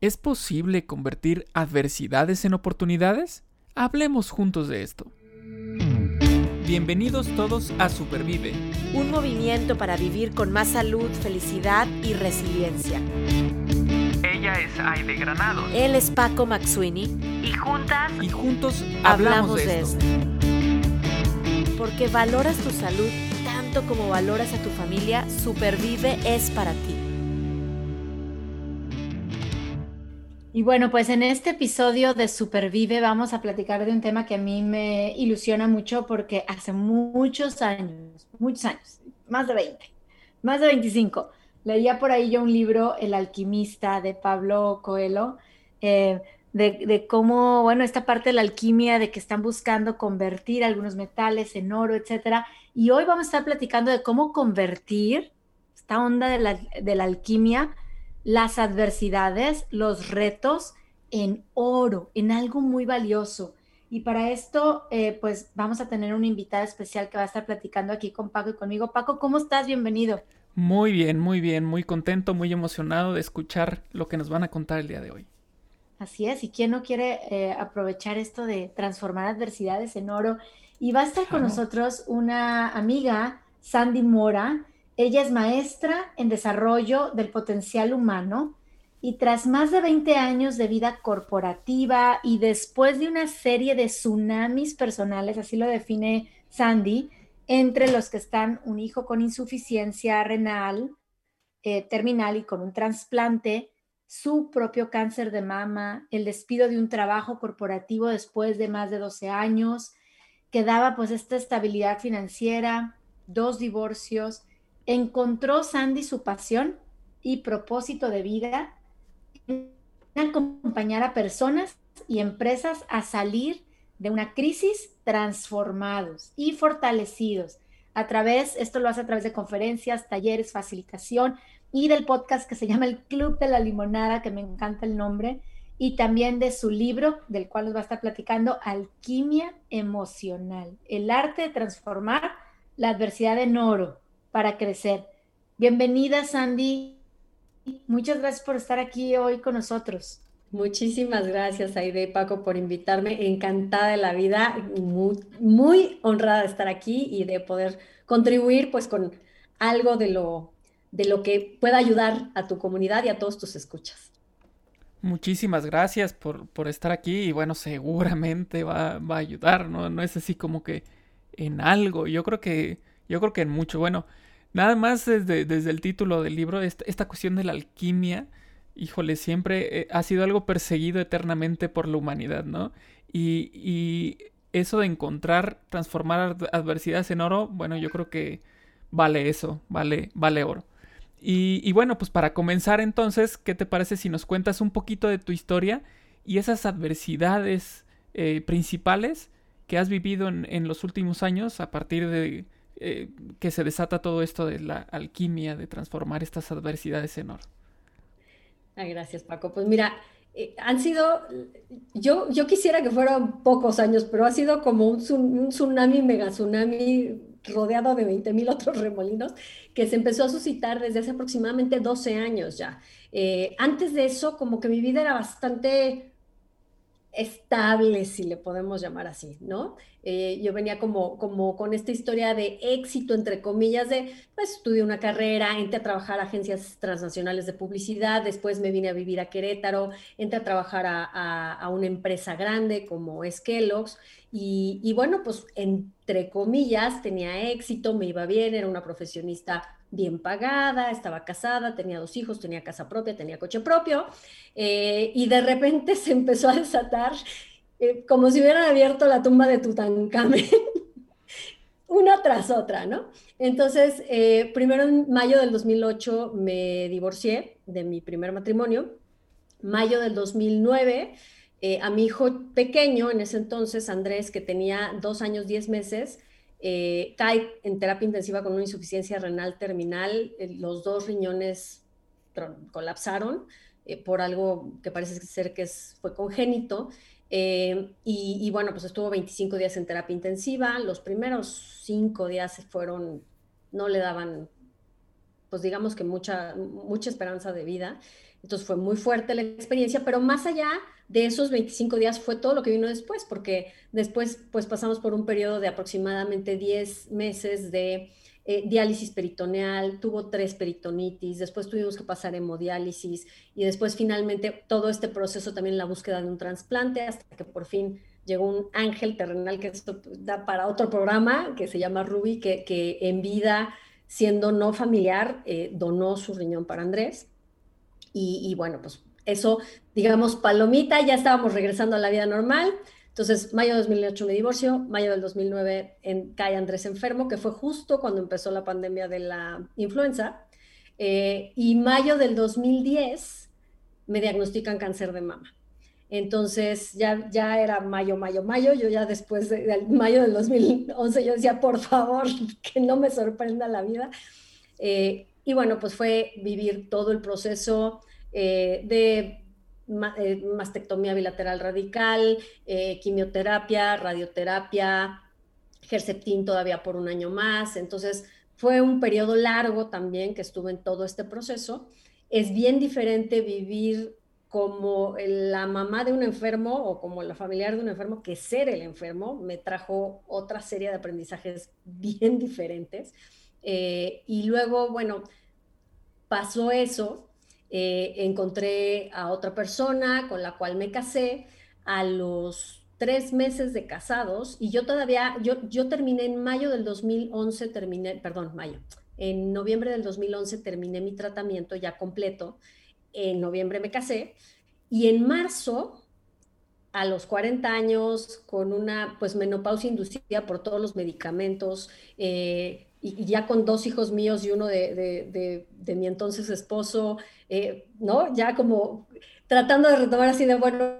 ¿Es posible convertir adversidades en oportunidades? Hablemos juntos de esto. Bienvenidos todos a Supervive. Un movimiento para vivir con más salud, felicidad y resiliencia. Ella es Aide Granado. Él es Paco Maxuini. Y juntas y juntos hablamos, de, esto. Porque valoras tu salud tanto como valoras a tu familia, Supervive es para ti. Y bueno, pues en este episodio de Supervive vamos a platicar de un tema que a mí me ilusiona mucho porque hace muchos años, muchos años, más de 20, más de 25, leía por ahí yo un libro, El alquimista de Pablo Coelho, eh, de, cómo, bueno, esta parte de la alquimia, de que están buscando convertir algunos metales en oro, etcétera. Y hoy vamos a estar platicando de cómo convertir esta onda de la, de la alquimia las adversidades, los retos en oro, en algo muy valioso. Y para esto, eh, pues vamos a tener una invitada especial que va a estar platicando aquí con Paco y conmigo. Paco, ¿cómo estás? Bienvenido. Muy bien, muy bien, muy contento, muy emocionado de escuchar lo que nos van a contar el día de hoy. Así es, y quién no quiere eh, aprovechar esto de transformar adversidades en oro. Y va a estar con nosotros una amiga, Sandy Mora, ella es maestra en desarrollo del potencial humano y tras más de 20 años de vida corporativa y después de una serie de tsunamis personales, así lo define Sandy, entre los que están un hijo con insuficiencia renal eh, terminal y con un trasplante, su propio cáncer de mama, el despido de un trabajo corporativo después de más de 12 años, que daba pues esta estabilidad financiera, dos divorcios, encontró Sandy su pasión y propósito de vida en acompañar a personas y empresas a salir de una crisis transformados y fortalecidos. A través, esto lo hace a través de conferencias, talleres, facilitación y del podcast que se llama El Club de la Limonada, que me encanta el nombre, y también de su libro, del cual nos va a estar platicando, Alquimia Emocional, el arte de transformar la adversidad en oro para crecer. Bienvenida, Sandy. Muchas gracias por estar aquí hoy con nosotros. Muchísimas gracias, Aide Paco, por invitarme. Encantada de la vida, muy, muy, honrada de estar aquí y de poder contribuir pues con algo de lo, de lo que pueda ayudar a tu comunidad y a todos tus escuchas. Muchísimas gracias por, por estar aquí y bueno, seguramente va, va, a ayudar, ¿no? No es así como que en algo. Yo creo que yo creo que en mucho. Bueno, nada más desde, desde el título del libro, esta, esta cuestión de la alquimia, híjole, siempre eh, ha sido algo perseguido eternamente por la humanidad, ¿no? Y, y eso de encontrar, transformar adversidades en oro, bueno, yo creo que vale eso, vale, vale oro. Y, y, bueno, pues para comenzar entonces, ¿qué te parece si nos cuentas un poquito de tu historia y esas adversidades eh, principales que has vivido en, en, los últimos años a partir de, eh, que se desata todo esto de la alquimia, de transformar estas adversidades en oro. gracias, Paco. Pues mira, eh, han sido, yo, yo quisiera que fueran pocos años, pero ha sido como un, un tsunami, mega tsunami rodeado de 20 mil otros remolinos que se empezó a suscitar desde hace aproximadamente 12 años ya. Eh, antes de eso, como que mi vida era bastante estable, si le podemos llamar así, ¿no? Eh, yo venía como, como con esta historia de éxito, entre comillas, de, pues estudié una carrera, entré a trabajar a agencias transnacionales de publicidad, después me vine a vivir a Querétaro, entré a trabajar a, a, una empresa grande como es y, y bueno, pues entre comillas tenía éxito, me iba bien, era una profesionista bien pagada, estaba casada, tenía dos hijos, tenía casa propia, tenía coche propio, eh, y de repente se empezó a desatar eh, como si hubieran abierto la tumba de Tutankamen, una tras otra, ¿no? Entonces, eh, primero en mayo del 2008 me divorcié de mi primer matrimonio, mayo del 2009. a mi hijo pequeño, en ese entonces, Andrés, que tenía dos años, diez meses, eh, cae en terapia intensiva con una insuficiencia renal terminal, eh, los dos riñones colapsaron eh, por algo que parece ser que fue congénito. Y, bueno, pues estuvo 25 días en terapia intensiva. Los primeros cinco días fueron, no le daban, pues digamos que mucha, mucha esperanza de vida. Entonces fue muy fuerte la experiencia, pero más allá de esos 25 días fue todo lo que vino después, porque después pues pasamos por un periodo de aproximadamente 10 meses de eh, diálisis peritoneal, tuvo tres peritonitis, después tuvimos que pasar hemodiálisis y después finalmente todo este proceso también la búsqueda de un trasplante hasta que por fin llegó un ángel terrenal que esto da para otro programa que se llama Ruby, que, que en vida, siendo no familiar, eh, donó su riñón para Andrés. Y, y, bueno, pues eso, digamos, palomita, ya estábamos regresando a la vida normal. Entonces, mayo de 2008 me divorcio, mayo del 2009 en, cae Andrés enfermo, que fue justo cuando empezó la pandemia de la influenza. Eh, y mayo del 2010 me diagnostican cáncer de mama. Entonces ya, ya era mayo, mayo, mayo. Yo ya después de, mayo del 2011 yo decía, por favor, que no me sorprenda la vida. Eh, y bueno, pues fue vivir todo el proceso eh, de eh, mastectomía bilateral radical, quimioterapia, radioterapia, Herceptin todavía por un año más. Entonces fue un periodo largo también que estuve en todo este proceso. Es bien diferente vivir como la mamá de un enfermo o como la familiar de un enfermo que ser el enfermo me trajo otra serie de aprendizajes bien diferentes. Eh, y luego, bueno, pasó eso, eh, encontré a otra persona con la cual me casé a los tres meses de casados y yo todavía, yo, yo terminé en mayo del 2011, terminé, perdón, mayo, en noviembre del 2011 terminé mi tratamiento ya completo en noviembre me casé y en marzo, a los 40 años, con una pues menopausia inducida por todos los medicamentos, eh, y, ya con dos hijos míos y uno de, mi entonces esposo, eh, ¿no? Ya como tratando de retomar así de, bueno,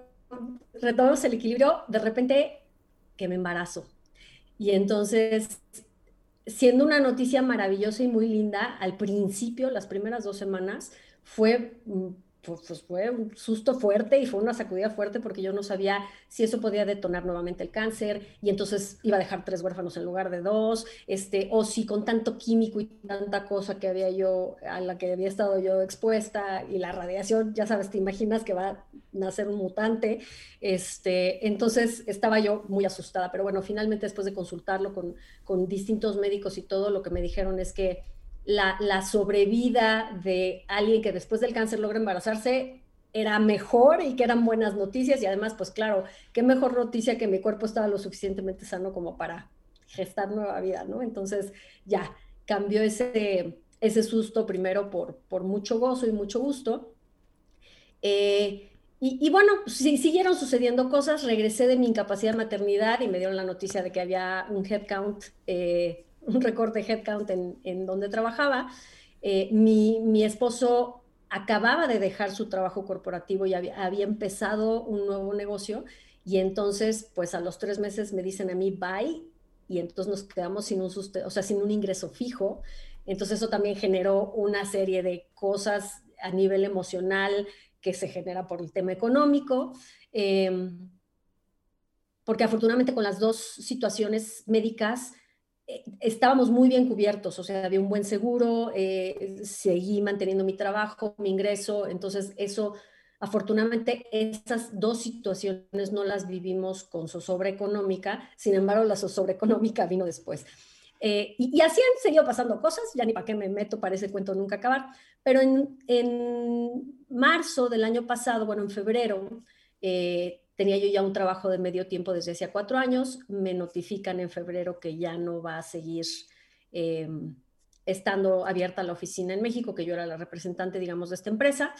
retomamos el equilibrio, de repente que me embarazo. Y entonces, siendo una noticia maravillosa y muy linda, al principio, las primeras dos semanas, fue, mm, pues, fue un susto fuerte y fue una sacudida fuerte porque yo no sabía si eso podía detonar nuevamente el cáncer y entonces iba a dejar tres huérfanos en lugar de dos, este, o si con tanto químico y tanta cosa que había yo, a la que había estado yo expuesta y la radiación, ya sabes, te imaginas que va a nacer un mutante, este, entonces estaba yo muy asustada, pero bueno, finalmente después de consultarlo con, con distintos médicos y todo, lo que me dijeron es que la, sobrevida de alguien que después del cáncer logra embarazarse era mejor y que eran buenas noticias y además, pues claro, qué mejor noticia que mi cuerpo estaba lo suficientemente sano como para gestar nueva vida, ¿no? Entonces ya cambió ese, ese susto primero por, por mucho gozo y mucho gusto. Eh, y, bueno, siguieron sucediendo cosas, regresé de mi incapacidad de maternidad y me dieron la noticia de que había un headcount eh, un recorte headcount en, en donde trabajaba. Eh, mi, mi, esposo acababa de dejar su trabajo corporativo y había, había, empezado un nuevo negocio y entonces pues a los tres meses me dicen a mí bye y entonces nos quedamos sin un, o sea, sin un ingreso fijo. Entonces eso también generó una serie de cosas a nivel emocional que se genera por el tema económico. Em, porque afortunadamente con las dos situaciones médicas eh, estábamos muy bien cubiertos, o sea, había un buen seguro, eh, seguí manteniendo mi trabajo, mi ingreso, entonces eso, afortunadamente, esas dos situaciones no las vivimos con zozobra económica, sin embargo, la zozobra económica vino después. Eh, y, así han seguido pasando cosas, ya ni para qué me meto para ese cuento nunca acabar, pero en, en marzo del año pasado, bueno, en febrero, Tenía yo ya un trabajo de medio tiempo desde hacía cuatro años. Me notifican en febrero que ya no va a seguir em, estando abierta la oficina en México, que yo era la representante, digamos, de esta empresa.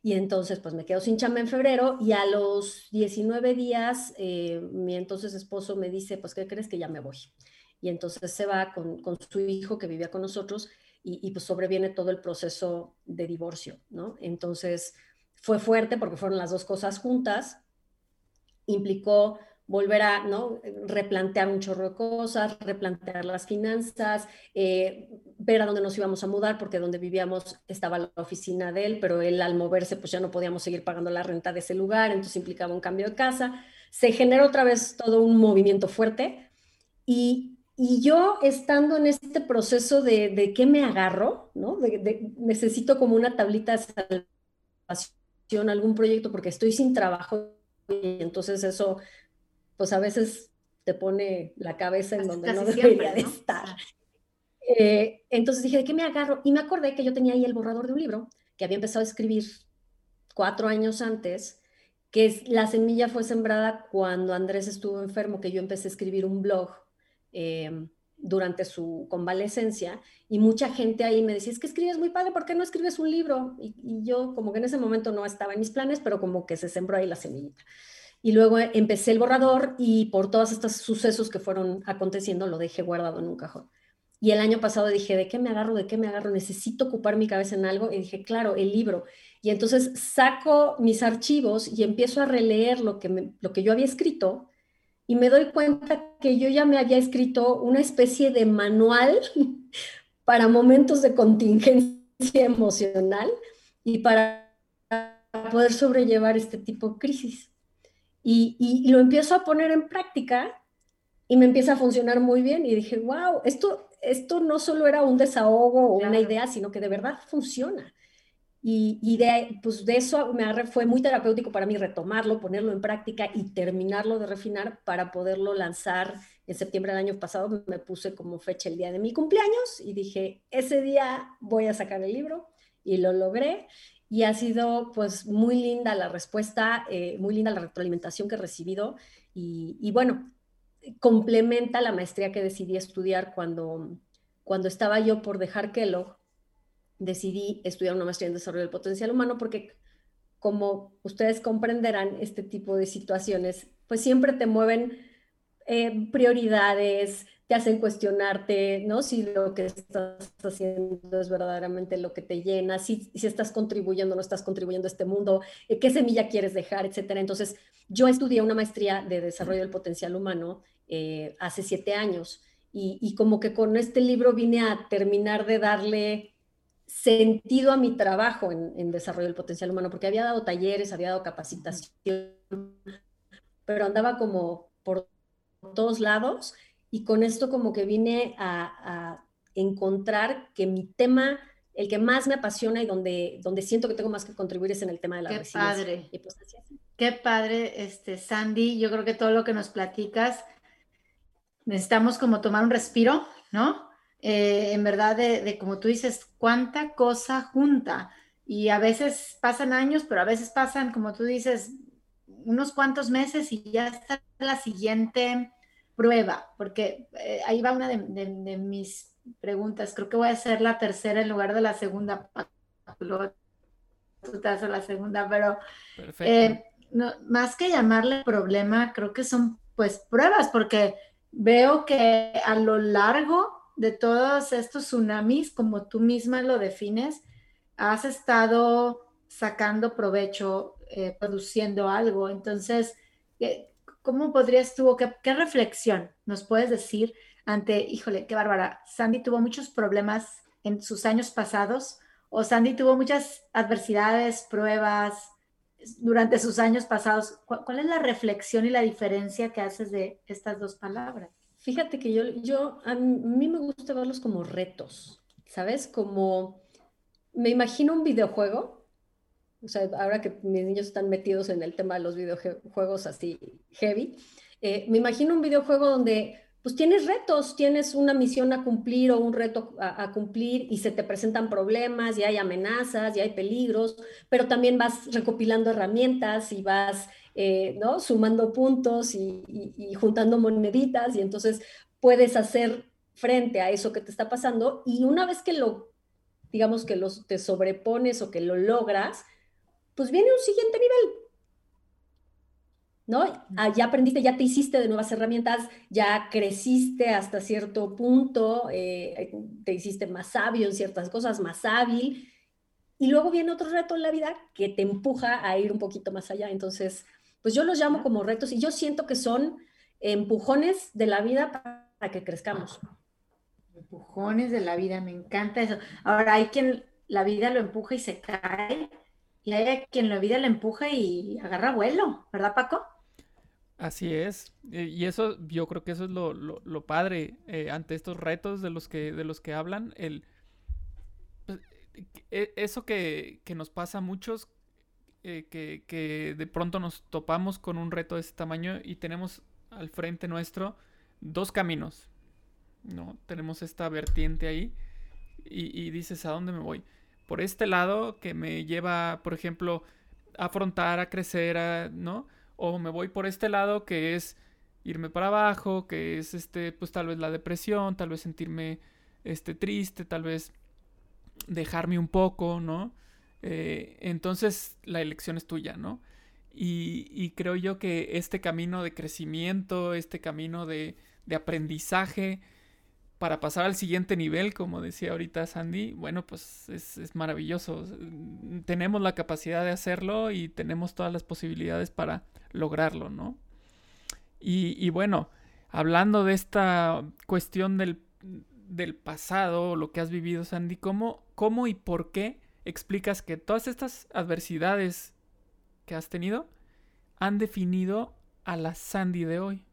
Y entonces, pues me quedo sin chamba en febrero y a los 19 días, eh, mi entonces esposo me dice, pues, ¿qué crees que ya me voy? Y entonces se va con, su hijo que vivía con nosotros y, y, pues sobreviene todo el proceso de divorcio, ¿no? Entonces fue fuerte porque fueron las dos cosas juntas implicó volver a ¿no? replantear un chorro de cosas, replantear las finanzas, eh, ver a dónde nos íbamos a mudar, porque donde vivíamos estaba la oficina de él, pero él al moverse pues ya no podíamos seguir pagando la renta de ese lugar, entonces implicaba un cambio de casa. Se generó otra vez todo un movimiento fuerte y, y yo estando en este proceso de, de qué me agarro, ¿no? Necesito como una tablita de algún proyecto porque estoy sin trabajo y entonces eso, pues a veces te pone la cabeza en donde no debería de estar. Eh, entonces dije, ¿de qué me agarro? Y me acordé que yo tenía ahí el borrador de un libro que había empezado a escribir cuatro años antes, que la semilla fue sembrada cuando Andrés estuvo enfermo, que yo empecé a escribir un blog eh, durante su convalecencia y mucha gente ahí me decía, es que escribes muy padre, ¿por qué no escribes un libro? Y, yo como que en ese momento no estaba en mis planes, pero como que se sembró ahí la semillita. Y luego empecé el borrador y por todos estos sucesos que fueron aconteciendo lo dejé guardado en un cajón. Y el año pasado dije, ¿de qué me agarro? ¿De qué me agarro? Necesito ocupar mi cabeza en algo. Y dije, claro, el libro. Y entonces saco mis archivos y empiezo a releer lo que, lo que yo había escrito y me doy cuenta que yo ya me había escrito una especie de manual para momentos de contingencia emocional y para poder sobrellevar este tipo de crisis. Y, y, lo empiezo a poner en práctica y me empieza a funcionar muy bien y dije, wow, esto, esto no solo era un desahogo o una idea, sino que de verdad funciona. Y, y, de, pues de eso fue muy terapéutico para mí retomarlo, ponerlo en práctica y terminarlo de refinar para poderlo lanzar en septiembre del año pasado. Me puse como fecha el día de mi cumpleaños y dije, ese día voy a sacar el libro y lo logré. Y ha sido pues muy linda la respuesta, eh, muy linda la retroalimentación que he recibido. Y, y bueno, complementa la maestría que decidí estudiar cuando, cuando estaba yo por dejar Kellogg. Decidí estudiar una maestría en desarrollo del potencial humano porque, como ustedes comprenderán, este tipo de situaciones pues siempre te mueven eh, prioridades, te hacen cuestionarte, ¿no? Si lo que estás haciendo es verdaderamente lo que te llena, si, si estás contribuyendo o no estás contribuyendo a este mundo, eh, qué semilla quieres dejar, etcétera. Entonces, yo estudié una maestría de desarrollo del potencial humano eh, hace siete años y, como que con este libro vine a terminar de darle sentido a mi trabajo en, en desarrollo del potencial humano, porque había dado talleres, había dado capacitación, pero andaba como por todos lados y con esto como que vine a, encontrar que mi tema, el que más me apasiona y donde, donde siento que tengo más que contribuir es en el tema de la Qué Padre. Pues, Qué padre, este, Sandy. Yo creo que todo lo que nos platicas, necesitamos como tomar un respiro, ¿no? Eh, en verdad, de, de, como tú dices, cuánta cosa junta. Y a veces pasan años, pero a veces pasan, como tú dices, unos cuantos meses y ya está la siguiente prueba, porque eh, ahí va una de, mis preguntas. Creo que voy a hacer la tercera en lugar de la segunda. Tú te haces la segunda, pero eh, no, más que llamarle problema, creo que son pues pruebas, porque veo que a lo largo de todos estos tsunamis, como tú misma lo defines, has estado sacando provecho, eh, produciendo algo. Entonces, ¿cómo podrías tú, qué, qué reflexión nos puedes decir ante, híjole, qué bárbara, Sandy tuvo muchos problemas en sus años pasados o Sandy tuvo muchas adversidades, pruebas durante sus años pasados. ¿Cuál, es la reflexión y la diferencia que haces de estas dos palabras? Fíjate que yo, yo, a mí me gusta verlos como retos, ¿sabes? Como, me imagino un videojuego o sea, ahora que mis niños están metidos en el tema de los videojuegos así heavy, eh, me imagino un videojuego donde pues tienes retos, tienes una misión a cumplir o un reto a, cumplir y se te presentan problemas y hay amenazas y hay peligros, pero también vas recopilando herramientas y vas eh, ¿no? sumando puntos y, juntando moneditas y entonces puedes hacer frente a eso que te está pasando y una vez que lo, digamos que los, te sobrepones o que lo logras, pues viene un siguiente nivel. ¿No? Ah, ya aprendiste, ya te hiciste de nuevas herramientas, ya creciste hasta cierto punto, eh, te hiciste más sabio en ciertas cosas, más hábil, y luego viene otro reto en la vida que te empuja a ir un poquito más allá. Entonces, pues yo los llamo como retos y yo siento que son empujones de la vida para que crezcamos. Empujones de la vida, me encanta eso. Ahora hay quien la vida lo empuja y se cae, y hay quien la vida le empuja y agarra vuelo, ¿verdad, Paco? Así es. Eh, y eso, yo creo que eso es lo, lo, padre eh, ante estos retos de los que, de los que hablan. El, pues, e, eso que, que, nos pasa a muchos, eh, que, de pronto nos topamos con un reto de este tamaño y tenemos al frente nuestro dos caminos. ¿no? Tenemos esta vertiente ahí y, y dices, ¿a dónde me voy? Por este lado que me lleva, por ejemplo, a afrontar, a crecer, a, ¿no? O me voy por este lado que es irme para abajo, que es este, pues tal vez la depresión, tal vez sentirme este, triste, tal vez dejarme un poco, ¿no? Eh, entonces la elección es tuya, ¿no? Y, creo yo que este camino de crecimiento, este camino de, aprendizaje para pasar al siguiente nivel, como decía ahorita Sandy, bueno, pues es, maravilloso. Tenemos la capacidad de hacerlo y tenemos todas las posibilidades para lograrlo, ¿no? Y, bueno, hablando de esta cuestión del, del pasado, lo que has vivido, Sandy, ¿cómo, cómo y por qué explicas que todas estas adversidades que has tenido han definido a la Sandy de hoy?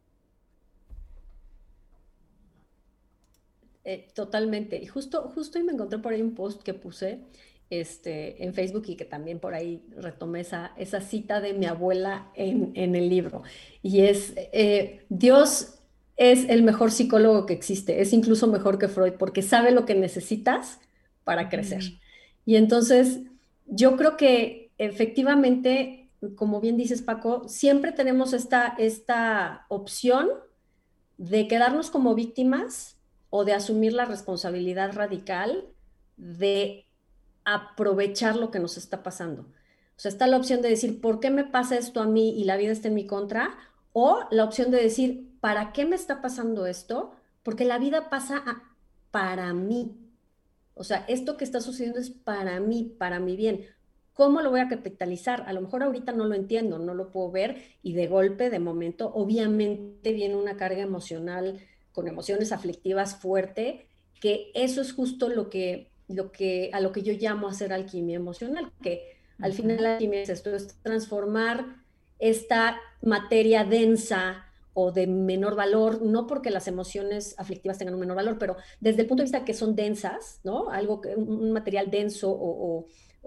Eh, totalmente. Y justo, justo me encontré por ahí un post que puse este, en Facebook y que también por ahí retomé esa, esa cita de mi abuela en, el libro. Y es, eh, Dios es el mejor psicólogo que existe, es incluso mejor que Freud porque sabe lo que necesitas para crecer. Y entonces, yo creo que efectivamente, como bien dices Paco, siempre tenemos esta, esta opción de quedarnos como víctimas o de asumir la responsabilidad radical de aprovechar lo que nos está pasando. O sea, está la opción de decir, ¿por qué me pasa esto a mí y la vida está en mi contra? O la opción de decir, ¿para qué me está pasando esto? Porque la vida pasa para mí. O sea, esto que está sucediendo es para mí, para mi bien. ¿Cómo lo voy a capitalizar? A lo mejor ahorita no lo entiendo, no lo puedo ver y de golpe, de momento, obviamente viene una carga emocional con emociones aflictivas fuerte, que eso es justo lo que, lo que, a lo que yo llamo hacer alquimia emocional, que al final la alquimia es esto, es transformar esta materia densa, o de menor valor, no porque las emociones aflictivas tengan un menor valor, pero desde el punto de vista que son densas, ¿no? Algo, un material denso o,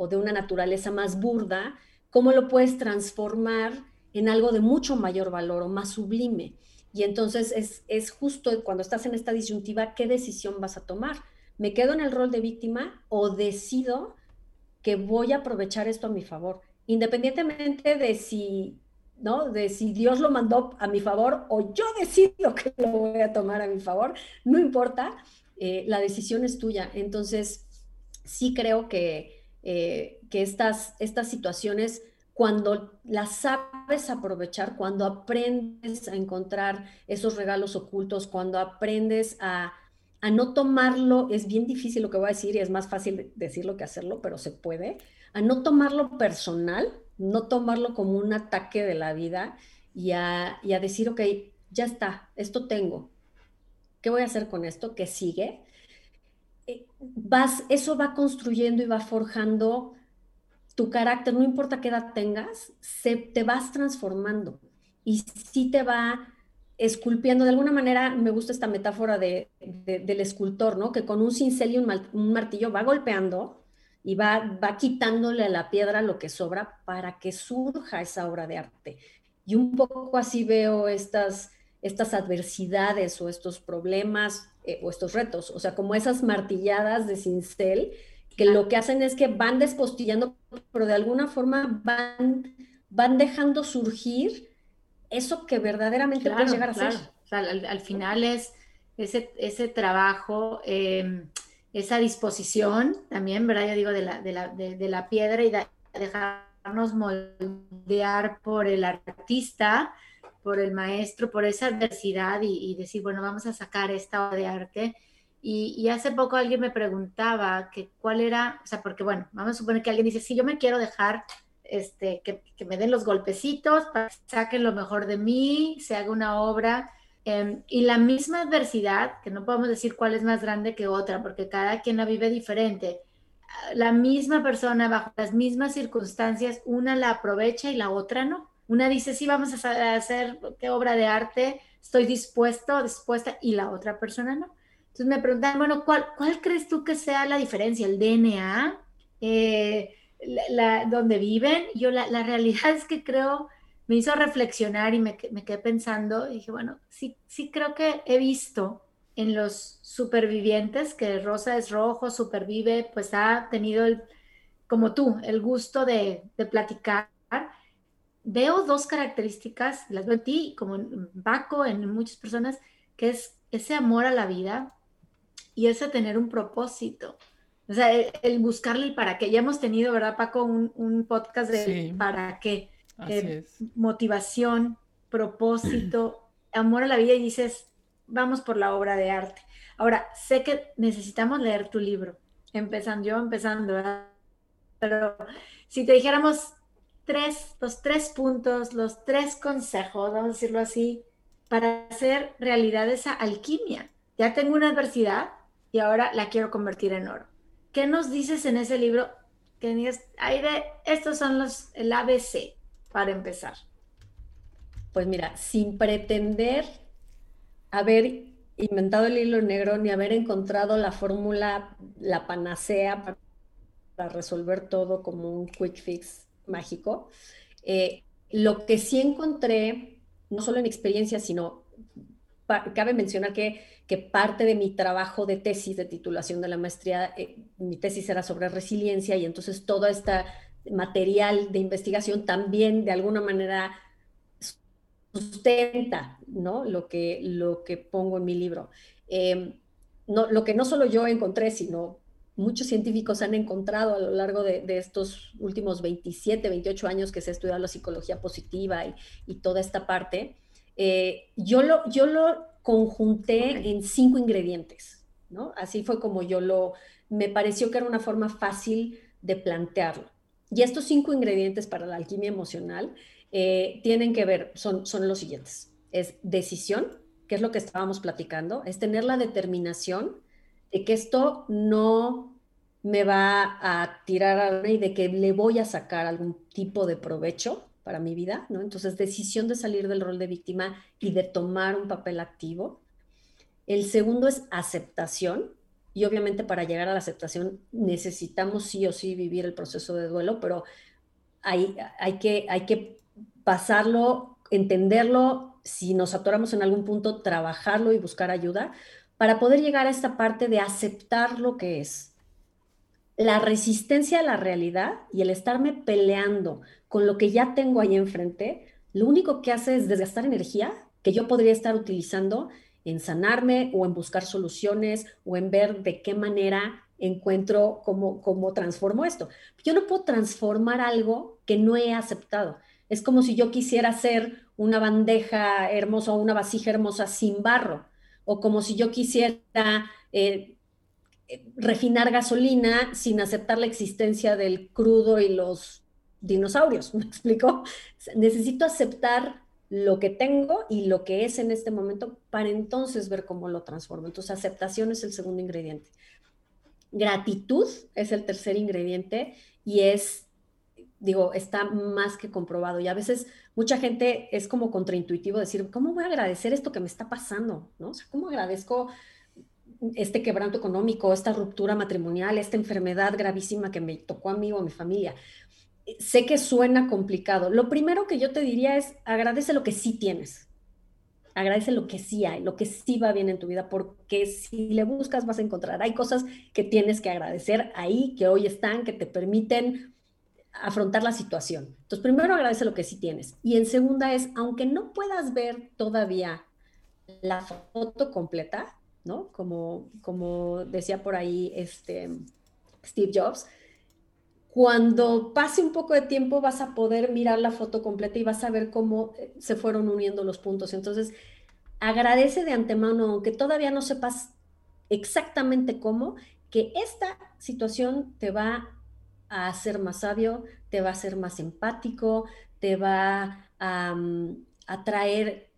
de una naturaleza más burda, ¿cómo lo puedes transformar en algo de mucho mayor valor o más sublime? Y entonces es, es justo cuando estás en esta disyuntiva, ¿qué decisión vas a tomar? ¿Me quedo en el rol de víctima o decido que voy a aprovechar esto a mi favor? Independientemente de si ¿no? De si Dios lo mandó a mi favor o yo decido que lo voy a tomar a mi favor, no importa, eh, la decisión es tuya. Entonces, sí creo que, eh, que estas, estas situaciones, cuando las sabes aprovechar, cuando aprendes a encontrar esos regalos ocultos, cuando aprendes a, a no tomarlo, es bien difícil lo que voy a decir y es más fácil decirlo que hacerlo, pero se puede, a no tomarlo personal, no tomarlo como un ataque de la vida y a, decir, ok, ya está, esto tengo. ¿Qué voy a hacer con esto? ¿Qué sigue? Eh, vas, eso va construyendo y va forjando tu carácter, no importa qué edad tengas, se, te vas transformando y sí te va esculpiendo. De alguna manera me gusta esta metáfora de, del escultor, ¿no? Que con un cincel y un martillo va golpeando y va, va quitándole a la piedra lo que sobra para que surja esa obra de arte. Y un poco así veo estas, estas adversidades o estos problemas eh, o estos retos, o sea, como esas martilladas de cincel que lo que hacen es que van despostillando, pero de alguna forma van, van dejando surgir eso que verdaderamente puede llegar a ser. O sea, al, final es ese, ese trabajo. Eh, esa disposición también, ¿verdad? Yo digo de la, de la, de, la piedra y dejarnos moldear por el artista, por el maestro, por esa adversidad y, decir, bueno, vamos a sacar esta obra de arte. Y, y, hace poco alguien me preguntaba que cuál era, o sea, porque bueno, vamos a suponer que alguien dice, sí, yo me quiero dejar este, que, que me den los golpecitos para que saquen lo mejor de mí, se haga una obra Em, y la misma adversidad, que no podemos decir cuál es más grande que otra, porque cada quien la vive diferente, la misma persona bajo las mismas circunstancias, una la aprovecha y la otra no. Una dice, sí, vamos a hacer qué obra de arte, estoy dispuesto, dispuesta, y la otra persona no. Entonces me preguntan, bueno, ¿cuál, crees tú que sea la diferencia? ¿El DNA? Eh, la, donde viven. Yo la, la, realidad es que creo, me hizo reflexionar y me, me quedé pensando, y dije, bueno, sí, sí creo que he visto en los supervivientes, que Rosa es rojo, supervive, pues ha tenido el, como tú, el gusto de, de platicar. Veo dos características, las veo en ti, como en Baco, en muchas personas, que es ese amor a la vida y ese tener un propósito. O sea, el, buscarle el para qué. Ya hemos tenido, ¿verdad, Paco? Un, podcast de para qué. Eh, motivación, propósito, amor a la vida y dices, vamos por la obra de arte. Ahora, sé que necesitamos leer tu libro, empezando, yo empezando, ¿verdad? Pero si te dijéramos tres, los tres puntos, los tres consejos, vamos a decirlo así, para hacer realidad esa alquimia. Ya tengo una adversidad y ahora la quiero convertir en oro. ¿Qué nos dices en ese libro? Que ahí de, estos son los, el ABC para empezar. Pues mira, sin pretender haber inventado el hilo negro ni haber encontrado la fórmula, la panacea para, resolver todo como un quick fix mágico. Eh, lo que sí encontré, no solo en experiencia, sino cabe mencionar que, que, parte de mi trabajo de tesis, de titulación de la maestría, eh, mi tesis era sobre resiliencia y entonces todo este material de investigación también de alguna manera sustenta ¿no? lo, que, lo que pongo en mi libro. Em, no, lo que no solo yo encontré, sino muchos científicos han encontrado a lo largo de, estos últimos 27, 28 años que se ha estudiado la psicología positiva y, y toda esta parte, eh, yo, lo, yo lo conjunté en cinco ingredientes, ¿no? Así fue como yo lo, me pareció que era una forma fácil de plantearlo. Y estos cinco ingredientes para la alquimia emocional eh, tienen que ver, son, son los siguientes. Es decisión, que es lo que estábamos platicando, es tener la determinación de que esto no me va a tirar a y de que le voy a sacar algún tipo de provecho para mi vida, ¿no? Entonces, decisión de salir del rol de víctima y de tomar un papel activo. El segundo es aceptación, y obviamente para llegar a la aceptación necesitamos sí o sí vivir el proceso de duelo, pero hay, hay, que, hay que pasarlo, entenderlo, si nos atoramos en algún punto, trabajarlo y buscar ayuda para poder llegar a esta parte de aceptar lo que es. La resistencia a la realidad y el estarme peleando con lo que ya tengo ahí enfrente, lo único que hace es desgastar energía que yo podría estar utilizando en sanarme o en buscar soluciones o en ver de qué manera encuentro cómo, cómo transformo esto. Yo no puedo transformar algo que no he aceptado. Es como si yo quisiera hacer una bandeja hermosa o una vasija hermosa sin barro, o como si yo quisiera eh, refinar gasolina sin aceptar la existencia del crudo y los dinosaurios. ¿Me explico? Necesito aceptar lo que tengo y lo que es en este momento para entonces ver cómo lo transformo. Entonces, aceptación es el segundo ingrediente. Gratitud es el tercer ingrediente y es digo, está más que comprobado. Y a veces mucha gente es como contraintuitivo decir, ¿cómo voy a agradecer esto que me está pasando? ¿No? ¿cómo agradezco este quebranto económico, esta ruptura matrimonial, esta enfermedad gravísima que me tocó a mí o a mi familia? Sé que suena complicado. Lo primero que yo te diría es agradece lo que sí tienes. Agradece lo que sí hay, lo que sí va bien en tu vida, porque si le buscas vas a encontrar. Hay cosas que tienes que agradecer ahí, que hoy están, que te permiten afrontar la situación. Entonces, primero agradece lo que sí tienes. Y en segunda es, aunque no puedas ver todavía la foto completa, ¿no? Como, como decía por ahí este Steve Jobs, cuando pase un poco de tiempo vas a poder mirar la foto completa y vas a ver cómo eh, se fueron uniendo los puntos. Entonces, agradece de antemano, aunque todavía no sepas exactamente cómo, que esta situación te va a ser más sabio, te va a ser más empático, te va a, mm, traer,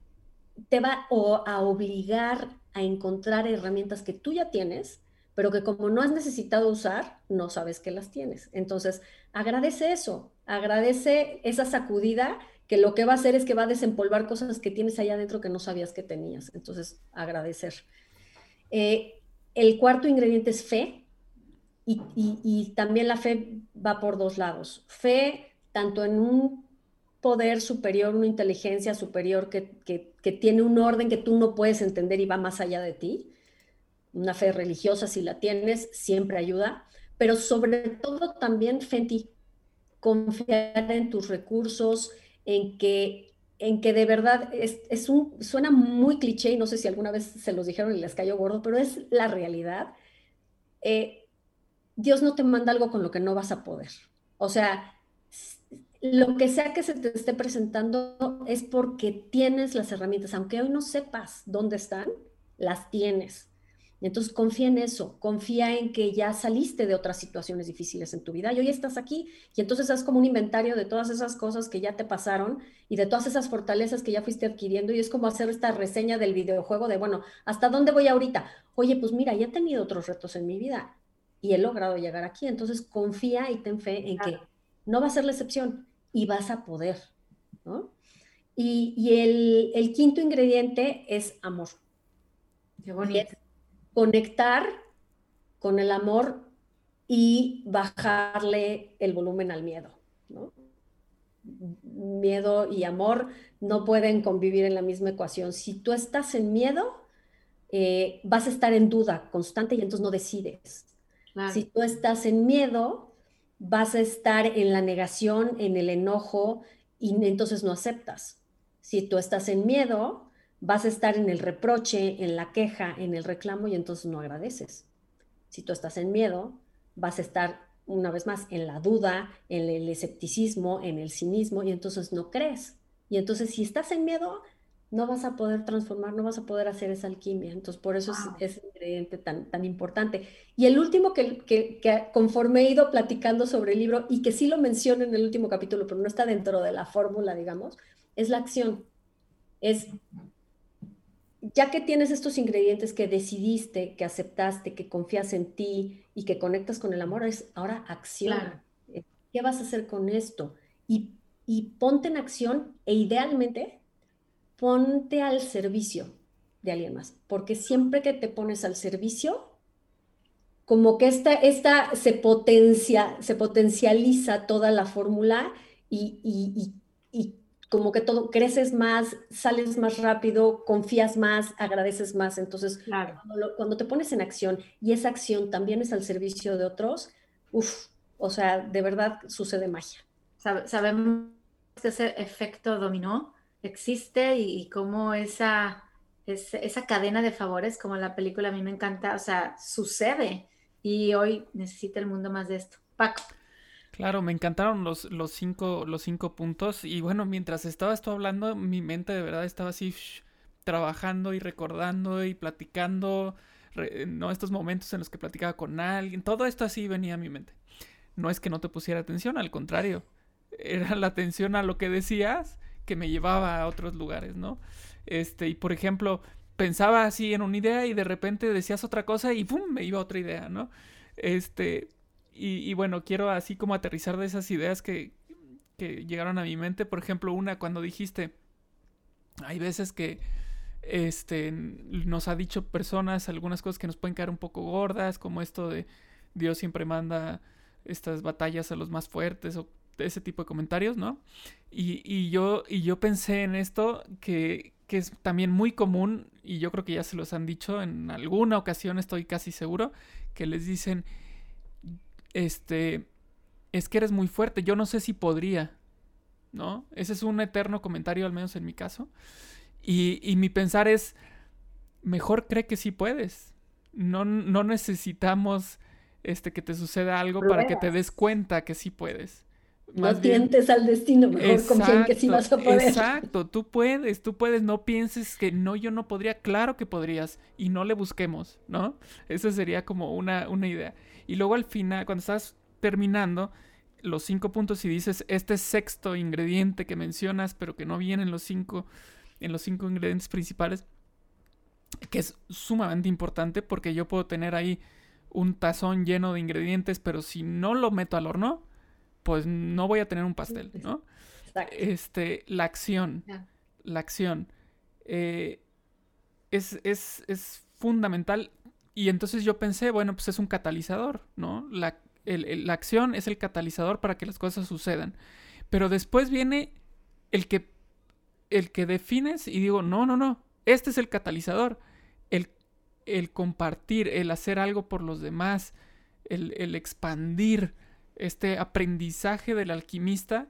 te va a obligar a encontrar herramientas que tú ya tienes, pero que como no has necesitado usar, no sabes que las tienes. Entonces, agradece eso, agradece esa sacudida que lo que va a hacer es que va a desempolvar cosas que tienes allá adentro que no sabías que tenías. Entonces, agradecer. Eh, el cuarto ingrediente es fe, y, también la fe va por dos lados. Fe tanto en un poder superior, una inteligencia superior que, que, tiene un orden que tú no puedes entender y va más allá de ti. Una fe religiosa, si la tienes, siempre ayuda, pero sobre todo también fe en ti. Confiar en tus recursos, en que, en que de verdad es, es un, suena muy cliché y no sé si alguna vez se los dijeron y les cayó gordo, pero es la realidad. Eh, Dios no te manda algo con lo que no vas a poder. O sea, lo que sea que se te esté presentando es porque tienes las herramientas, aunque hoy no sepas dónde están, las tienes. Entonces confía en eso, confía en que ya saliste de otras situaciones difíciles en tu vida y hoy estás aquí y entonces haz como un inventario de todas esas cosas que ya te pasaron y de todas esas fortalezas que ya fuiste adquiriendo y es como hacer esta reseña del videojuego de, bueno, ¿hasta dónde voy ahorita? Oye, pues mira, ya he tenido otros retos en mi vida y he logrado llegar aquí. Entonces confía y ten fe en que no va a ser la excepción y vas a poder. ¿no? Y, el, quinto ingrediente es amor. Qué bonito. Conectar con el amor y bajarle el volumen al miedo. ¿no? Miedo y amor no pueden convivir en la misma ecuación. Si tú estás en miedo, eh, vas a estar en duda constante y entonces no decides. Si tú estás en miedo, vas a estar en la negación, en el enojo y entonces no aceptas. Si tú estás en miedo, vas a estar en el reproche, en la queja, en el reclamo y entonces no agradeces. Si tú estás en miedo, vas a estar una vez más en la duda, en el escepticismo, en el cinismo y entonces no crees. Y entonces si estás en miedo, no vas a poder transformar, no vas a poder hacer esa alquimia. Entonces, por eso es ese ingrediente tan, tan importante. Y el último que, que, que, conforme he ido platicando sobre el libro y que sí lo menciono en el último capítulo, pero no está dentro de la fórmula, digamos, es la acción. Es, ya que tienes estos ingredientes que decidiste, que aceptaste, que confías en ti y que conectas con el amor, es ahora acción. ¿Qué vas a hacer con esto? Y, y ponte en acción e idealmente ponte al servicio de alguien más, porque siempre que te pones al servicio, como que esta, esta se, potencia, se potencializa toda la fórmula y, como que todo creces más, sales más rápido, confías más, agradeces más. Entonces, claro. cuando, te pones en acción y esa acción también es al servicio de otros, uff, o sea, de verdad sucede magia. sabemos que ese efecto dominó existe y, cómo esa, esa cadena de favores, como la película a mí me encanta, o sea, sucede y hoy necesita el mundo más de esto. Paco. Claro, me encantaron los, los, cinco, los cinco puntos y bueno, mientras estaba esto hablando, mi mente de verdad estaba así trabajando y recordando y platicando, ¿no? Estos momentos en los que platicaba con alguien, todo esto así venía a mi mente. No es que no te pusiera atención, al contrario, era la atención a lo que decías que me llevaba a otros lugares, ¿no? Este, y por ejemplo, pensaba así en una idea y de repente decías otra cosa y ¡pum! me iba a otra idea, ¿no? Este, y, bueno, quiero así como aterrizar de esas ideas que, que llegaron a mi mente. Por ejemplo, una cuando dijiste, hay veces que este, nos ha dicho personas algunas cosas que nos pueden caer un poco gordas, como esto de Dios siempre manda estas batallas a los más fuertes o ese tipo de comentarios, ¿no? Y, yo, y yo pensé en esto que, que, es también muy común, y yo creo que ya se los han dicho en alguna ocasión, estoy casi seguro, que les dicen, este, es que eres muy fuerte, yo no sé si podría, ¿no? Ese es un eterno comentario, al menos en mi caso. Y, y mi pensar es, mejor cree que sí puedes. No, no necesitamos este, que te suceda algo para que te des cuenta que sí puedes no tientes al destino, mejor confía en que sí vas a poder. Exacto, tú puedes, tú puedes, no pienses que no, yo no podría, claro que podrías, y no le busquemos, ¿no? Esa sería como una, una idea. Y luego al final, cuando estás terminando los cinco puntos y dices, este sexto ingrediente que mencionas, pero que no viene en los cinco, en los cinco ingredientes principales, que es sumamente importante porque yo puedo tener ahí un tazón lleno de ingredientes, pero si no lo meto al horno, pues no voy a tener un pastel, ¿no? Este, la acción, la acción. Eh, es, es, es, fundamental y entonces yo pensé, bueno, pues es un catalizador, ¿no? La, la acción es el catalizador para que las cosas sucedan. Pero después viene el que, el que defines y digo, no, no, no, este es el catalizador. El, el compartir, el hacer algo por los demás, el, el expandir este aprendizaje del alquimista,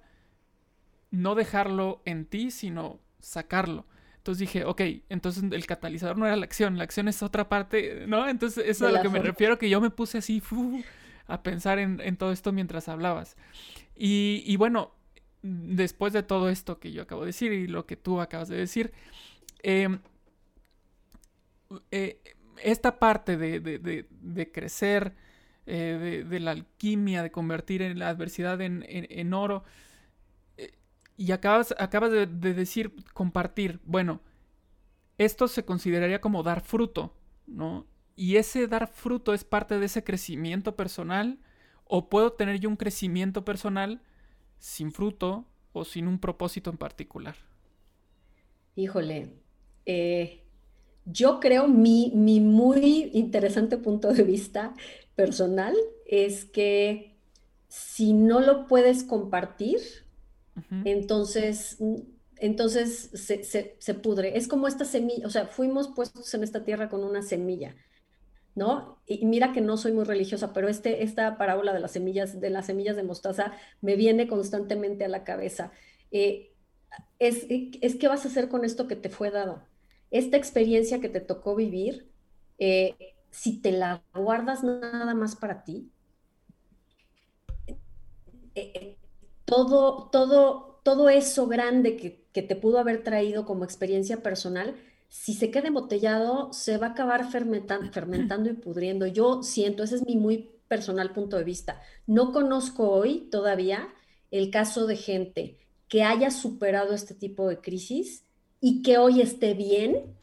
no dejarlo en ti, sino sacarlo. Entonces dije, ok, entonces el catalizador no era la acción, la acción es otra parte, ¿no? Entonces eso es a lo que me refiero, que yo me puse así a pensar en, todo esto mientras hablabas. Y, bueno, después de todo esto que yo acabo de decir y lo que tú acabas de decir, em, eh, esta parte de, crecer, eh, de, la alquimia, de convertir en la adversidad en oro, y acabas, acabas de, decir compartir. Bueno, esto se consideraría como dar fruto, ¿no? Y ese dar fruto es parte de ese crecimiento personal. O puedo tener yo un crecimiento personal sin fruto o sin un propósito en particular. Híjole, eh, yo creo mi, mi muy interesante punto de vista personal es que si no lo puedes compartir, entonces, mm, entonces se, pudre. Es como esta semilla, o sea, fuimos puestos en esta tierra con una semilla, ¿no? Y mira que no soy muy religiosa, pero este, esta parábola de las semillas, de las semillas de mostaza, me viene constantemente a la cabeza. Eh, es, es qué vas a hacer con esto que te fue dado. Esta experiencia que te tocó vivir, eh, si te la guardas nada más para ti, eh, todo, todo, todo eso grande que, te pudo haber traído como experiencia personal, si se queda embotellado, se va a acabar fermentando y pudriendo. Yo siento, ese es mi muy personal punto de vista. No conozco hoy todavía el caso de gente que haya superado este tipo de crisis y que hoy esté bien,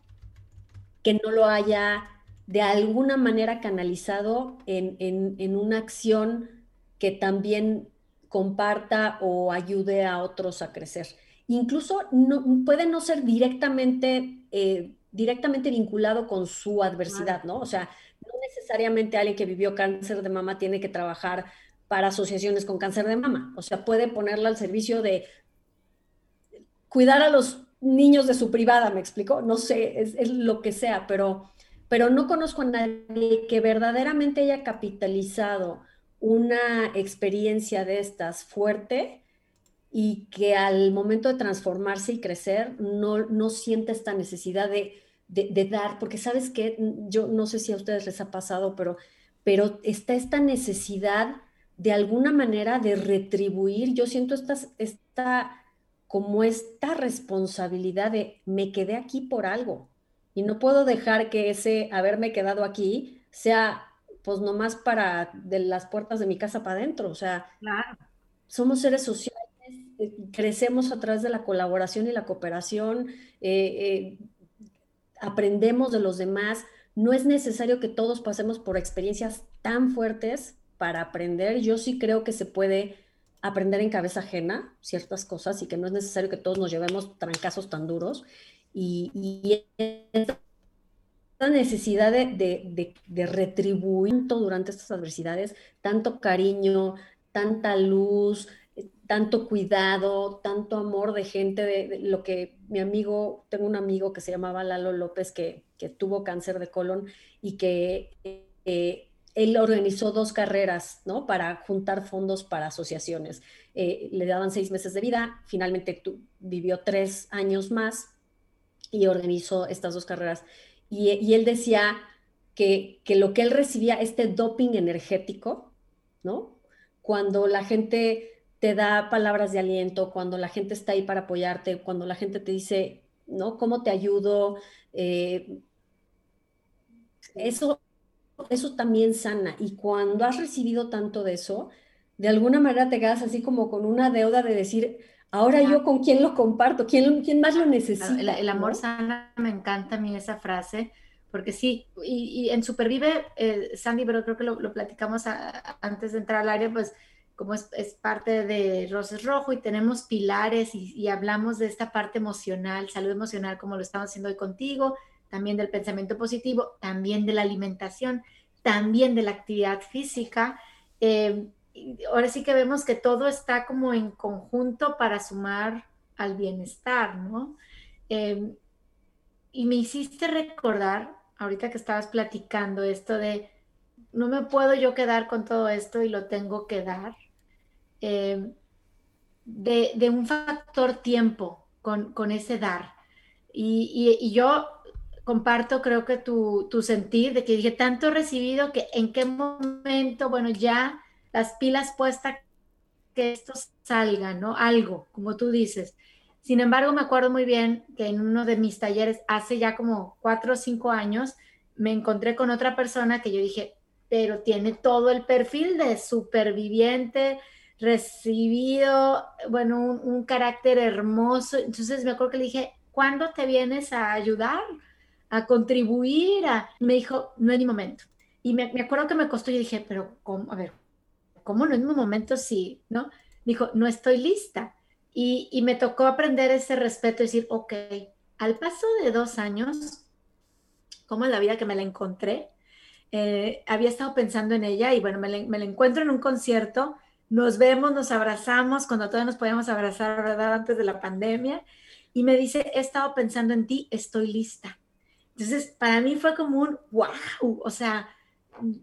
que no lo haya de alguna manera canalizado en, en una acción que también comparta o ayude a otros a crecer. Incluso no, puede no ser directamente, eh, directamente vinculado con su adversidad, ¿no? O sea, no necesariamente alguien que vivió cáncer de mama tiene que trabajar para asociaciones con cáncer de mama. O sea, puede ponerla al servicio de cuidar a los niños de su privada, ¿me explico? No sé, es, es lo que sea, pero, pero no conozco a nadie que verdaderamente haya capitalizado una experiencia de estas fuerte y que al momento de transformarse y crecer no, no siente esta necesidad de, dar, porque sabes que yo no sé si a ustedes les ha pasado, pero, pero está esta necesidad de alguna manera de retribuir, yo siento esta, esta, como esta responsabilidad de me quedé aquí por algo y no puedo dejar que ese haberme quedado aquí sea pues nomás para de las puertas de mi casa para adentro. O sea, somos seres sociales, eh, crecemos a través de la colaboración y la cooperación, eh, eh, aprendemos de los demás. No es necesario que todos pasemos por experiencias tan fuertes para aprender. Yo sí creo que se puede aprender en cabeza ajena ciertas cosas y que no es necesario que todos nos llevemos trancazos tan duros. Y, y necesidad de, retribuir durante estas adversidades, tanto cariño, tanta luz, eh, tanto cuidado, tanto amor de gente, de, lo que mi amigo, tengo un amigo que se llamaba Lalo López, que, tuvo cáncer de colon y que eh, él organizó dos carreras, ¿no? Para juntar fondos para asociaciones. Eh, le daban seis meses de vida, finalmente vivió tres años más y organizó estas dos carreras y, él decía que, lo que él recibía, este doping energético, ¿no? Cuando la gente te da palabras de aliento, cuando la gente está ahí para apoyarte, cuando la gente te dice, ¿no? ¿Cómo te ayudo? Eh, eso, eso también sana. Y cuando has recibido tanto de eso, de alguna manera te quedas así como con una deuda de decir, Ahora yo con quién lo comparto, quién, quién más lo necesita. El, amor sana, me encanta a mí esa frase, porque sí, y, en Supervive, eh, Sandy, pero creo que lo, platicamos antes de entrar al área, pues como es, parte de Roses Rojo y tenemos pilares y, hablamos de esta parte emocional, salud emocional, como lo estamos haciendo hoy contigo, también del pensamiento positivo, también de la alimentación, también de la actividad física. Eh, ahora sí que vemos que todo está como en conjunto para sumar al bienestar, ¿no? Eh, y me hiciste recordar, ahorita que estabas platicando esto de, no me puedo yo quedar con todo esto y lo tengo que dar, eh, de, un factor tiempo con, ese dar. Y, yo comparto, creo que tu, tu, sentir de que dije, tanto recibido que en qué momento, bueno, ya las pilas puestas que esto salga, ¿no? Algo, como tú dices. Sin embargo, me acuerdo muy bien que en uno de mis talleres, hace ya como cuatro o cinco años, me encontré con otra persona que yo dije, pero tiene todo el perfil de superviviente, recibido, bueno, un, carácter hermoso. Entonces me acuerdo que le dije, ¿cuándo te vienes a ayudar? A contribuir. A... Me dijo, no es mi momento. Y me, acuerdo que me costó y dije, pero. A ver, ¿cómo no es mi momento? Sí, ¿no? Dijo, no estoy lista. Y, y me tocó aprender ese respeto y decir, ok, al paso de dos años, ¿cómo es la vida que me la encontré? Eh, había estado pensando en ella y bueno, me la, me la encuentro en un concierto nos vemos, nos abrazamos, cuando todavía nos podíamos abrazar, ¿verdad? Antes de la pandemia. Y me dice, he estado pensando en ti, estoy lista. Entonces, para mí fue como un wow, o sea,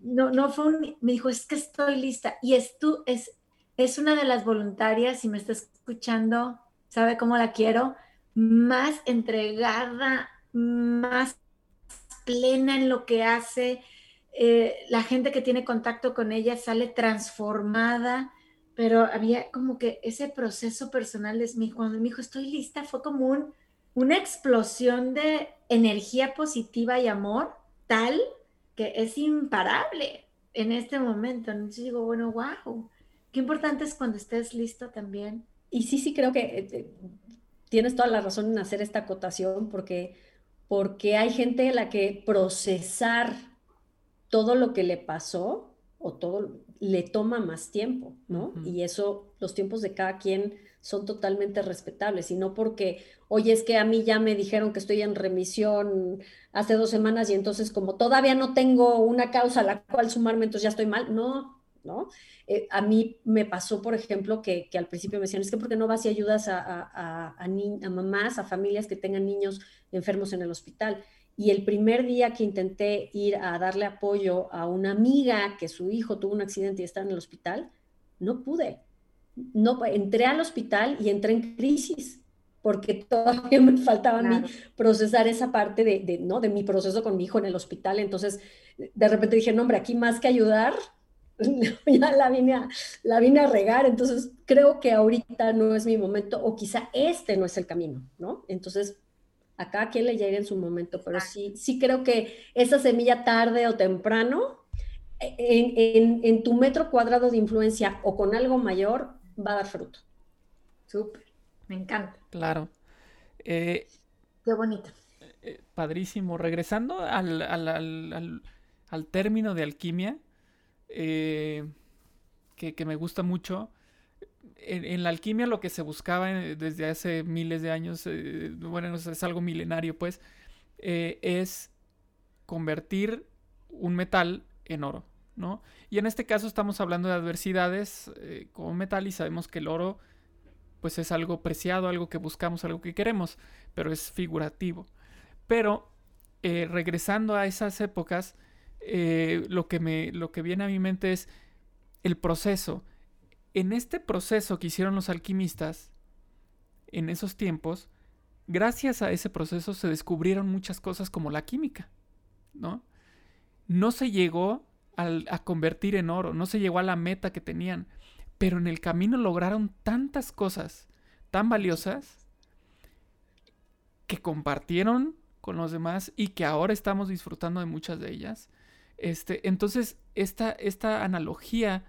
no, no fue un, me dijo, es que estoy lista. Y es tú, es, es una de las voluntarias, si me está escuchando, sabe cómo la quiero, más entregada, más plena en lo que hace. Eh, la gente que tiene contacto con ella sale transformada pero había como que ese proceso personal de cuando me dijo estoy lista, fue como un, una explosión de energía positiva y amor tal que es imparable en este momento. Entonces digo, bueno, wow, qué importante es cuando estés listo también. Y sí, sí, creo que eh, tienes toda la razón en hacer esta acotación porque, porque hay gente a la que procesar todo lo que le pasó o todo le toma más tiempo, ¿no? Y eso, los tiempos de cada quien son totalmente respetables y no porque, oye, es que a mí ya me dijeron que estoy en remisión hace dos semanas y entonces como todavía no tengo una causa a la cual sumarme, entonces ya estoy mal. No, ¿no? Eh, a mí me pasó, por ejemplo, que, al principio me decían, es que porque no vas y ayudas a, a, a mamás, a familias que tengan niños enfermos en el hospital? Y el primer día que intenté ir a darle apoyo a una amiga que su hijo tuvo un accidente y está en el hospital, no pude. No, entré al hospital y entré en crisis porque todavía me faltaba a mí procesar esa parte de, ¿no? de mi proceso con mi hijo en el hospital. Entonces, de repente dije, no, hombre, aquí más que ayudar, ya la vine, a, la vine a regar. Entonces, creo que ahorita no es mi momento o quizá este no es el camino, ¿no? Entonces, Acá quien le llegue en su momento, pero sí, sí creo que esa semilla tarde o temprano, en, tu metro cuadrado de influencia o con algo mayor, va a dar fruto. Súper, me encanta. Claro. Eh, Qué bonito. Eh, padrísimo. Regresando al, término de alquimia, eh, que, que, me gusta mucho, en, la alquimia lo que se buscaba eh, desde hace miles de años, bueno, es algo milenario pues, es convertir un metal en oro, Y en este caso estamos hablando de adversidades como metal y sabemos que el oro pues es algo preciado, algo que buscamos, algo que queremos, pero es figurativo. Pero regresando a esas épocas, lo, que me, lo que viene a mi mente es el proceso en este proceso que hicieron los alquimistas, en esos tiempos, gracias a ese proceso se descubrieron muchas cosas como la química, ¿no? No se llegó a convertir en oro, no se llegó a la meta que tenían, pero en el camino lograron tantas cosas tan valiosas que compartieron con los demás y que ahora estamos disfrutando de muchas de ellas. Este, entonces, esta, esta analogía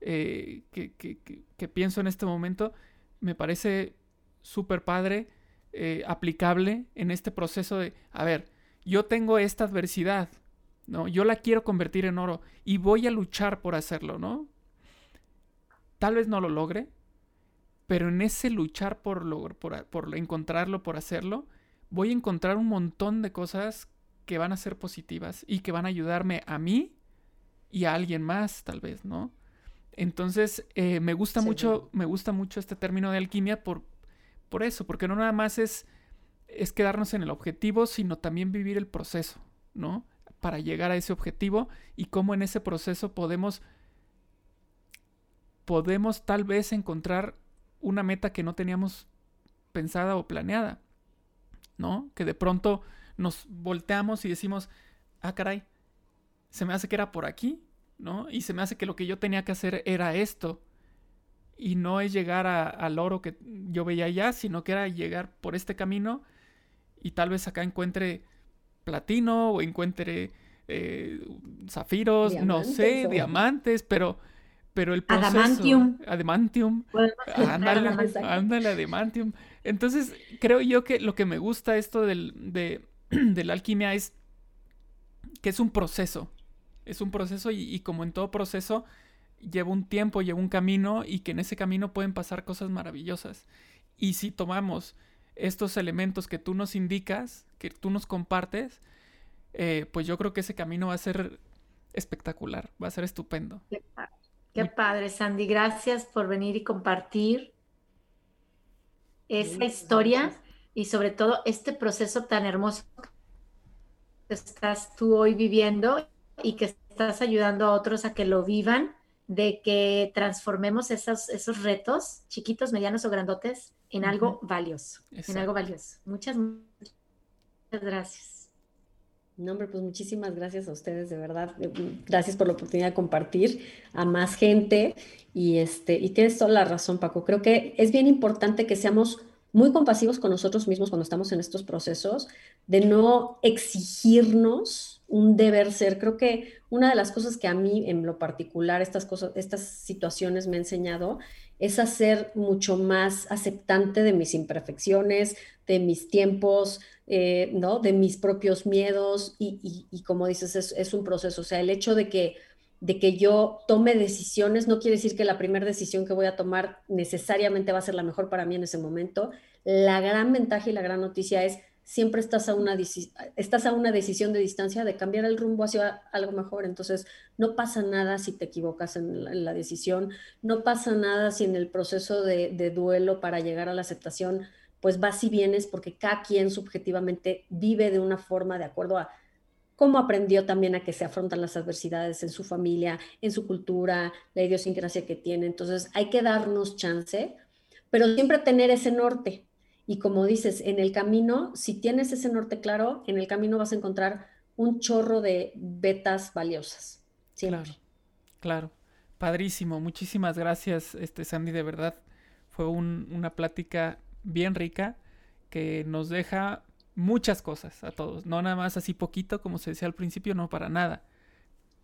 eh, que, pienso en este momento me parece súper padre, eh, aplicable en este proceso de, a ver, yo tengo esta adversidad, ¿no? Yo la quiero convertir en oro y voy a luchar por hacerlo, ¿no? Tal vez no lo logre, pero en ese luchar por, por, por encontrarlo, por hacerlo, voy a encontrar un montón de cosas que van a ser positivas y que van a ayudarme a mí y a alguien más, tal vez, ¿no? Entonces, eh, me gusta mucho, me gusta mucho este término de alquimia por, por eso, porque no nada más es, es quedarnos en el objetivo, sino también vivir el proceso, ¿no? Para llegar a ese objetivo y cómo en ese proceso podemos, podemos tal vez encontrar una meta que no teníamos pensada o planeada, ¿no? Que de pronto nos volteamos y decimos, ah, caray, se me hace que era por aquí, ¿no? Y se me hace que lo que yo tenía que hacer era esto. Y no es llegar al oro que yo veía allá, sino que era llegar por este camino y tal vez acá encuentre platino o encuentre eh, zafiros, no sé, diamantes, pero, pero el proceso... Adamantium. Adamantium. Ándale, ándale, adamantium. Entonces, creo yo que lo que me gusta esto del, de, de la alquimia es que es un proceso. Es un proceso y, como en todo proceso lleva un tiempo, lleva un camino y que en ese camino pueden pasar cosas maravillosas. Y si tomamos estos elementos que tú nos indicas, que tú nos compartes, eh, pues yo creo que ese camino va a ser espectacular, va a ser estupendo. Qué padre, Qué padre Sandy. Gracias por venir y compartir esa historia y sobre todo este proceso tan hermoso que estás tú hoy viviendo y que estás ayudando a otros a que lo vivan, de que transformemos esos, esos retos, chiquitos, medianos o grandotes, en algo valioso, en algo valioso. Muchas, muchas gracias. No, hombre, pues muchísimas gracias a ustedes, de verdad. Eh, gracias por la oportunidad de compartir a más gente. Y, este, y tienes toda la razón, Paco. Creo que es bien importante que seamos muy compasivos con nosotros mismos cuando estamos en estos procesos, de no exigirnos un deber ser. Creo que una de las cosas que a mí en lo particular estas cosas, estas situaciones me ha enseñado es a ser mucho más aceptante de mis imperfecciones, de mis tiempos, eh, ¿no? De mis propios miedos y, como dices, es, es, un proceso. O sea, el hecho de que de que yo tome decisiones, no quiere decir que la primera decisión que voy a tomar necesariamente va a ser la mejor para mí en ese momento. La gran ventaja y la gran noticia es siempre estás a una, estás a una decisión de distancia de cambiar el rumbo hacia algo mejor. Entonces, no pasa nada si te equivocas en la, decisión, no pasa nada si en el proceso de, de duelo para llegar a la aceptación, pues vas y vienes porque cada quien subjetivamente vive de una forma de acuerdo a cómo aprendió también a que se afrontan las adversidades en su familia, en su cultura, la idiosincrasia que tiene. Entonces hay que darnos chance, pero siempre tener ese norte. Y como dices, en el camino, si tienes ese norte claro, en el camino vas a encontrar un chorro de betas valiosas. Claro, claro. Padrísimo. Muchísimas gracias, este Sandy, de verdad. Fue una plática bien rica que nos deja muchas cosas a todos, no nada más así poquito como se decía al principio, no para nada.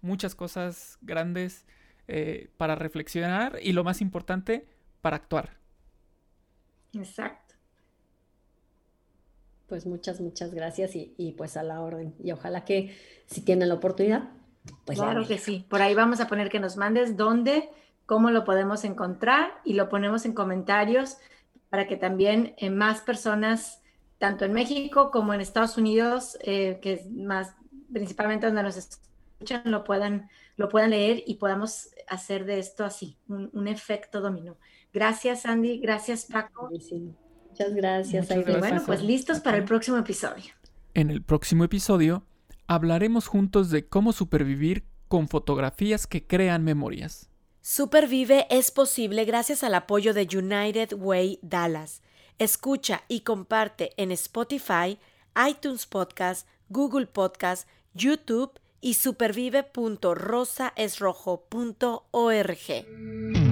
Muchas cosas grandes eh, para reflexionar y lo más importante, para actuar. Exacto. Pues muchas, muchas gracias y, pues a la orden. Y ojalá que si tienen la oportunidad, pues claro que sí. Por ahí vamos a poner que nos mandes dónde, cómo lo podemos encontrar y lo ponemos en comentarios para que también eh, más personas tanto en México como en Estados Unidos, eh, que es más principalmente donde nos escuchan, lo puedan, lo puedan leer y podamos hacer de esto así, un, efecto dominó. Gracias, Andy. Gracias, Paco. Muchas gracias. bueno, pues listos para el próximo episodio. En el próximo episodio hablaremos juntos de cómo supervivir con fotografías que crean memorias. Supervive es posible gracias al apoyo de United Way Dallas Escucha y comparte en Spotify, iTunes Podcast, Google Podcast, YouTube y supervive.rosaesrojo.org.